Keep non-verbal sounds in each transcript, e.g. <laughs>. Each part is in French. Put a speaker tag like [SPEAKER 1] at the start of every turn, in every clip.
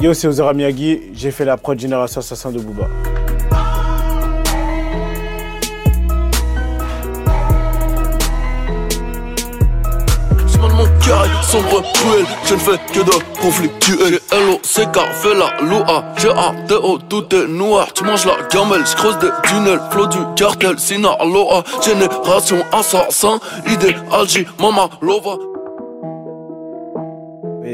[SPEAKER 1] Yo, c'est Ozera Miyagi, j'ai fait la prod Génération Assassin de Booba.
[SPEAKER 2] sombre, cruel, je ne fais que de conflictuel. L-O-C-K, fais la loa, j'ai un T-O, tout est noir. Tu manges la gamelle, je creuse des tunnels, flot du cartel, Sinaloa, génération assassin, idéal, J, mama, lova.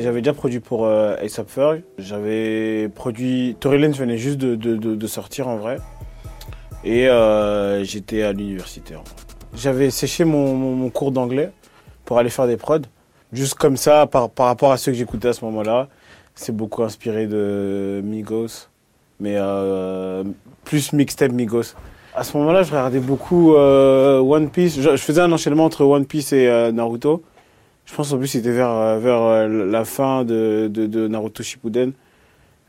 [SPEAKER 1] J'avais déjà produit pour euh, ASAP Ferg. J'avais produit. Tory Lanez venait juste de, de, de, sortir en vrai. Et euh, j'étais à l'université. J'avais séché mon, cours d'anglais pour aller faire des prods. Juste comme ça, par, par rapport à ceux que j'écoutais à ce moment-là. C'est beaucoup inspiré de Migos. Mais euh, plus mixtape Migos. À ce moment-là, je regardais beaucoup euh, One Piece. Je, je, faisais un enchaînement entre One Piece et Naruto. Je pense en plus c'était vers, euh, vers euh, la fin de, de, Naruto Shippuden.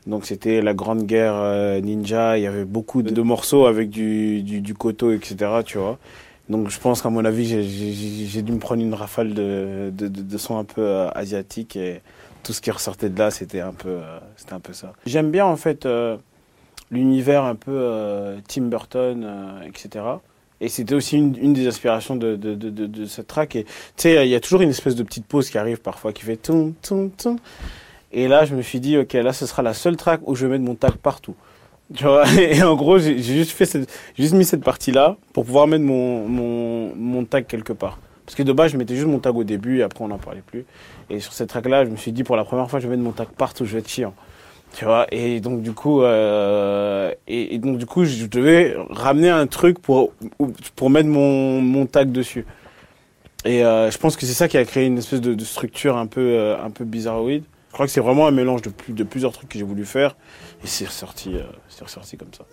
[SPEAKER 1] Donc c'était la grande guerre euh, ninja. Il y avait beaucoup de, morceaux avec du, du, etc. Tu vois. Donc je pense qu'à mon avis, j'ai dû me prendre une rafale de, de, sons un peu euh, asiatiques et tout ce qui ressortait de là, c'était un peu, un peu ça. J'aime bien en fait l'univers un peu Tim Burton, etc. Et c'était aussi une, des aspirations de, cette track. Et tu sais, il y a toujours une espèce de petite pause qui arrive parfois qui fait toum, toum, toum. Et là, je me suis dit, ok, là, ce sera la seule track où je vais mettre mon tag partout. Tu vois <laughs> et en gros, j'ai juste fait juste mis cette partie-là pour pouvoir mettre mon, mon, mon tag quelque part. Parce que de base, je mettais juste mon tag au début et après, on n'en parlait plus. Et sur cette track-là, je me suis dit, pour la première fois, je vais mettre mon tag partout, je vais être chiant. Tu vois, et donc du coup, euh, et, donc du coup, je devais ramener un truc pour pour mettre mon mon tag dessus. Et euh, je pense que c'est ça qui a créé une espèce de, de structure un peu euh, un peu bizarroïde. Je crois que c'est vraiment un mélange de plus de plusieurs trucs que j'ai voulu faire, et c'est ressorti, euh, c'est ressorti comme ça.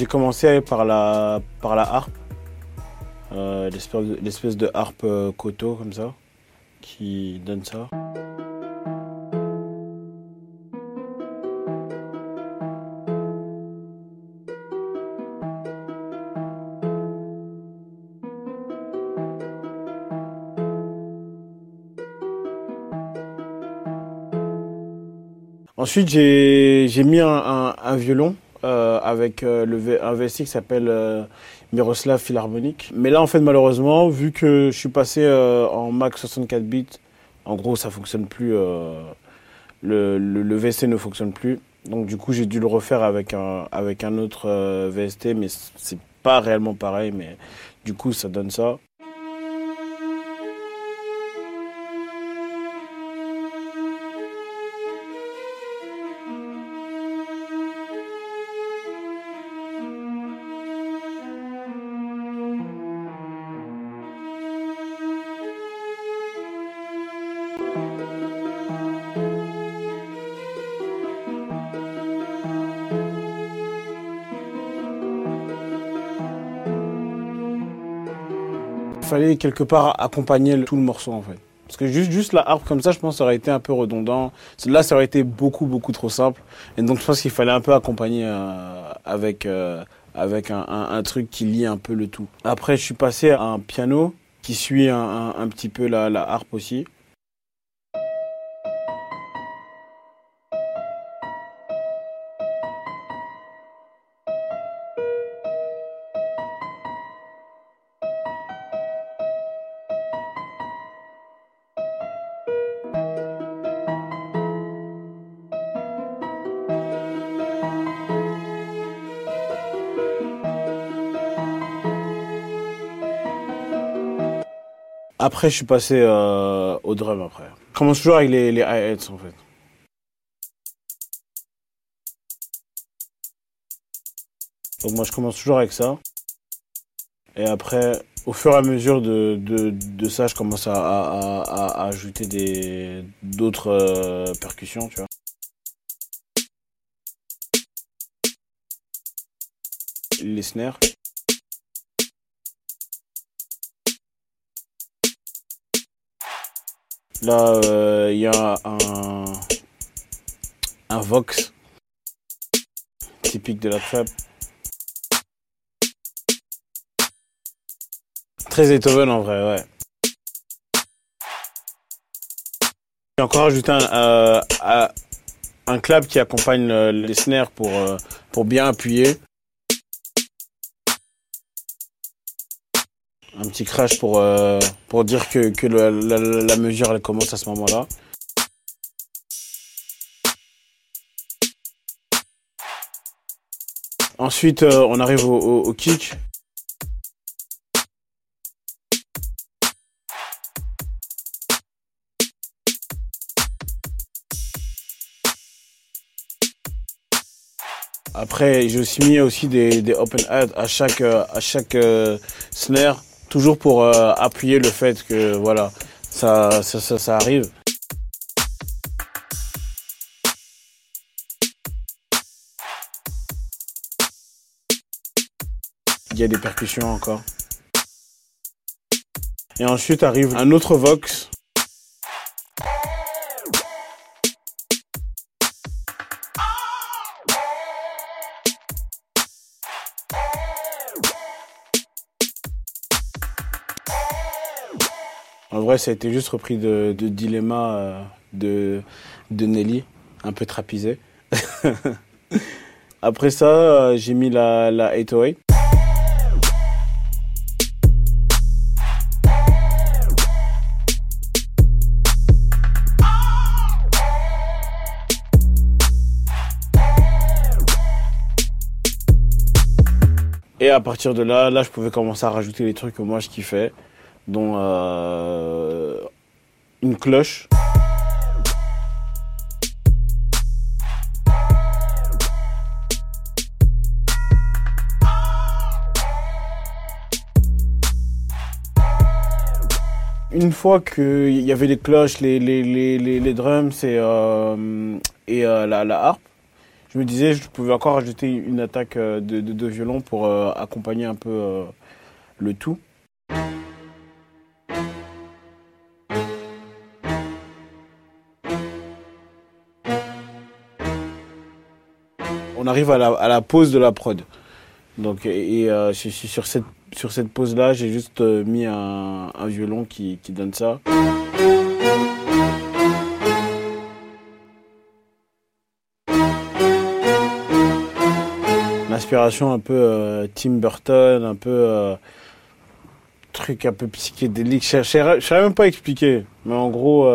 [SPEAKER 1] J'ai commencé par la, par la harpe, euh, l'espèce de harpe euh, koto comme ça, qui donne ça. Ensuite, j'ai mis un, violon avec euh, le v un VST qui s'appelle euh, Miroslav Philharmonic. Mais là, en fait, malheureusement, vu que je suis passé euh, en Mac 64 bits, en gros, ça fonctionne plus. Euh, le, le, le, VST ne fonctionne plus. Donc, du coup, j'ai dû le refaire avec un, avec un autre euh, VST, mais c'est pas réellement pareil. Mais du coup, ça donne ça. Fallait quelque part accompagner tout le morceau en fait. Parce que juste, juste la harpe comme ça, je pense, ça aurait été un peu redondant. Là, ça aurait été beaucoup, beaucoup trop simple. Et donc, je pense qu'il fallait un peu accompagner euh, avec, euh, avec un, un, un, truc qui lie un peu le tout. Après, je suis passé à un piano qui suit un, un petit peu la, la harpe aussi. Après, je suis passé euh, au drum après. Je commence toujours avec les, les hi-hats en fait. Donc moi, je commence toujours avec ça. Et après, au fur et à mesure de, de, de ça, je commence à, à, à, à ajouter des d'autres euh, percussions, tu vois. Les snares. Là, il y a un, un Vox typique de la trap. Très Beethoven en vrai, ouais. J'ai encore ajouté un, euh, un clap qui accompagne les snares pour, euh, pour bien appuyer. Un petit crash pour, euh, dire que, la, mesure commence à ce moment-là. Ensuite, on arrive au, kick. Après, j'ai aussi mis aussi des, des open head à chaque euh, à chaque euh, snare, toujours pour euh, appuyer le fait que voilà, ça ça, ça, ça arrive. Il y a des percussions encore. Et ensuite arrive un autre Vox vrai, ça a été juste repris de, Dilemma euh, de, Nelly, un peu trapisé. <laughs> Après ça, euh, j'ai mis la, la 808. Et à partir de là, là, je pouvais commencer à rajouter les trucs que moi je kiffais dont euh, une cloche. Une fois qu'il y avait les cloches, les, les, les, les drums et, euh, et euh, la, la, harpe, je me disais je pouvais encore ajouter une attaque de, de violon pour accompagner un peu le tout. Arrive à la, pause de la prod. Donc, et, euh, sur cette, sur cette pause-là, j'ai juste euh, mis un, violon qui, donne ça. L'inspiration un peu euh, Tim Burton, un peu truc un peu psychédélique. Je ne savais même pas expliquer, mais en gros,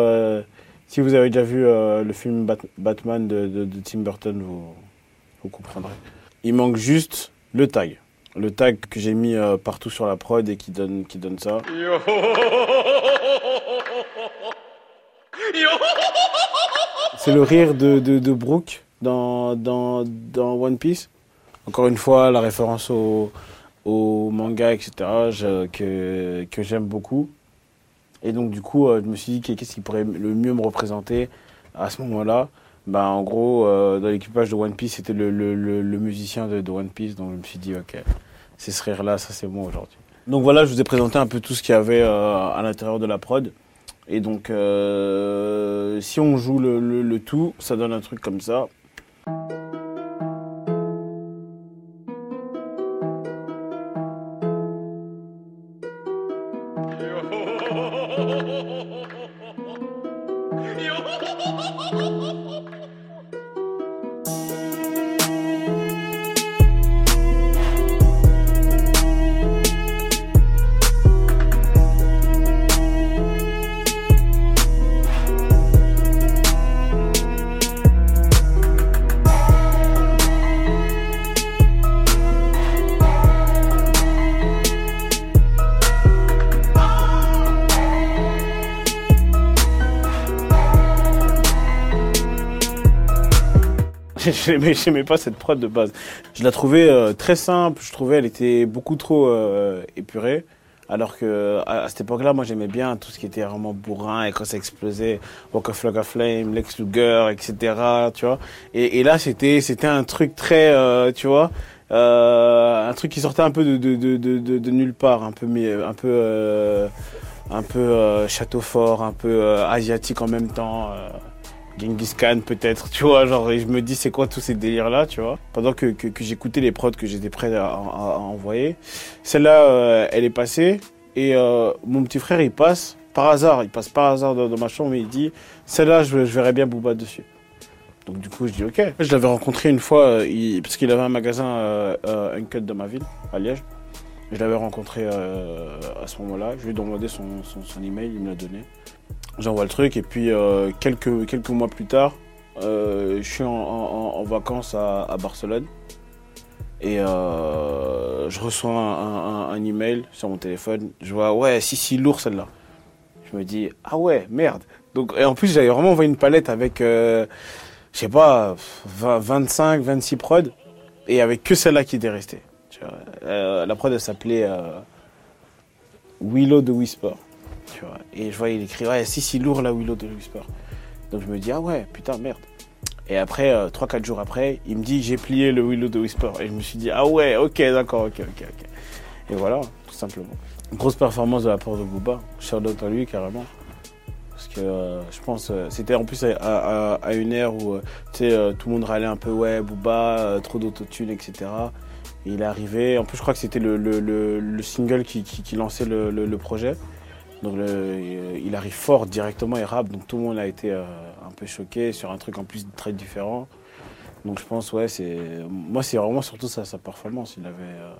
[SPEAKER 1] si vous avez déjà vu le film Batman de Tim Burton, vous, vous comprendrez. Il manque juste le tag. Le tag que j'ai mis euh, partout sur la prod et qui donne, qui donne ça. C'est le rire de, de, Brooke dans, dans, dans, One Piece. Encore une fois, la référence au, au manga, etc., que, que j'aime beaucoup. Et donc, du coup, euh, je me suis dit qu'est-ce qui pourrait le mieux me représenter à ce moment-là? Bah, en gros, euh, dans l'équipage de One Piece, c'était le, le, le, musicien de, One Piece, donc je me suis dit, ok, c'est ce rire-là, ça c'est bon aujourd'hui. Donc voilà, je vous ai présenté un peu tout ce qu'il y avait euh, à l'intérieur de la prod. Et donc, euh, si on joue le, tout, ça donne un truc comme ça. <laughs> j'aimais pas cette prod de base. Je la trouvais euh, très simple, je trouvais elle était beaucoup trop euh, épurée. Alors que à, cette époque-là, moi j'aimais bien tout ce qui était vraiment bourrin et quand ça explosait, Walk of Flag of Flame, Lex Luger, etc. Tu vois. Et, et là c'était c'était un truc très, euh, tu vois, un truc qui sortait un peu de de, de, de, de nulle part, un peu un peu un peu château fort, un peu asiatique en même temps. Genghis Khan peut-être, tu vois, genre je me dis c'est quoi tous ces délires là, tu vois? Pendant que, j'écoutais les prods que j'étais prêt à, envoyer, celle-là euh, elle est passée Et euh, mon petit frère, il passe, par hasard, il passe par hasard dans, ma chambre et il dit Celle-là, je, verrais bien Booba dessus. Donc du coup, je dis ok. Je l'avais rencontré une fois, euh, parce qu'il avait un magasin euh, Uncut dans ma ville, à Liège. Je l'avais rencontré euh, à ce moment-là. Je lui ai demandé son, email, il me l'a donné. J'envoie le truc et puis euh, quelques, quelques mois plus tard, euh, je suis en, vacances à, Barcelone et je reçois un, email sur mon téléphone. Je vois ouais, si si lourd celle-là. Je me dis ah ouais merde. Donc et en plus j'avais vraiment envoyé une palette avec je sais pas 20, 25, 26 prods et avait que celle-là qui était restée. Euh, la prod elle s'appelait euh, Willow de Whisper. Tu vois. Et je vois, il écrit, ouais, si, si lourd la Willow de Whisper. Donc je me dis, ah ouais, putain, merde. Et après, euh, 3-4 jours après, il me dit, j'ai plié le Willow de Whisper. Et je me suis dit, ah ouais, ok, d'accord, ok, ok, ok. Et voilà, tout simplement. Grosse performance de la part de Booba. Shout out à lui, carrément. Parce que euh, je pense, euh, c'était en plus à, une ère où, euh, euh, tout le monde râlait un peu, ouais, Booba, euh, trop d'autotune, etc. Il est arrivé, en plus je crois que c'était le, le- le- le single qui, qui- lançait le, projet. Donc il arrive fort directement et rap, donc tout le monde a été euh, un peu choqué sur un truc en plus très différent. Donc je pense, ouais, c'est. Moi, c'est vraiment surtout sa, sa performance. Il avait, euh,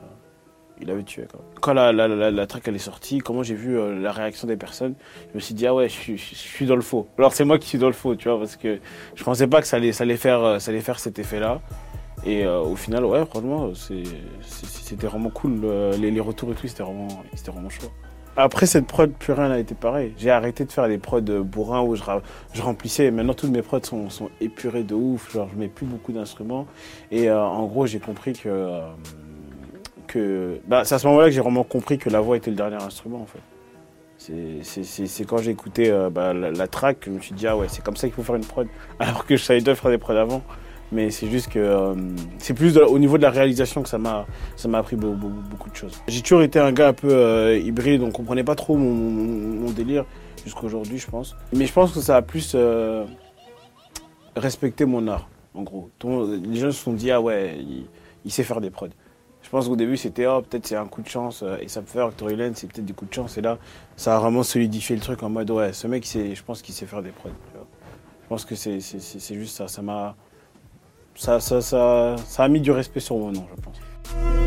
[SPEAKER 1] il avait tué. Quand la, la, la, la track elle est sortie, comment j'ai vu euh, la réaction des personnes, je me suis dit, ah ouais, je suis, je suis dans le faux. Alors c'est moi qui suis dans le faux, tu vois, parce que je pensais pas que ça ça faire, ça allait faire cet effet-là. Et euh, au final, ouais, franchement, c'était vraiment cool. euh, Les, retours et tout, c'était vraiment, vraiment chaud. Après cette prod, plus rien n'a été pareil. J'ai arrêté de faire des prods euh, bourrins où je, remplissais. Maintenant, toutes mes prods sont, sont épurées de ouf. Genre, je mets plus beaucoup d'instruments. Et en gros, j'ai compris que. bah, c'est à ce moment-là que j'ai vraiment compris que la voix était le dernier instrument, en fait. C'est- quand j'ai écouté bah, la, la track que je me suis dit, ah ouais, c'est comme ça qu'il faut faire une prod. <laughs> Alors que je savais déjà faire des prods avant. Mais c'est juste que euh, c'est plus au niveau de la réalisation que ça m'a ça m'a appris beau- beau- beaucoup de choses. J'ai toujours été un gars un peu euh, hybride, on comprenait pas trop mon, délire jusqu'à aujourd'hui, je pense. Mais je pense que ça a plus euh, respecté mon art, en gros. Les gens se sont dit, ah ouais, il, sait faire des prods. Je pense qu'au début, c'était, oh, peut-être c'est un coup de chance, euh, et ça peut faire Tory Lane, c'est peut-être des coups de chance. Et là, ça a vraiment solidifié le truc en mode, ouais, ce mec, c'est, je pense qu'il sait faire des prods. Je pense que c'est juste ça. Ça m'a. Ça, ça, ça, a mis du respect sur mon nom, je pense.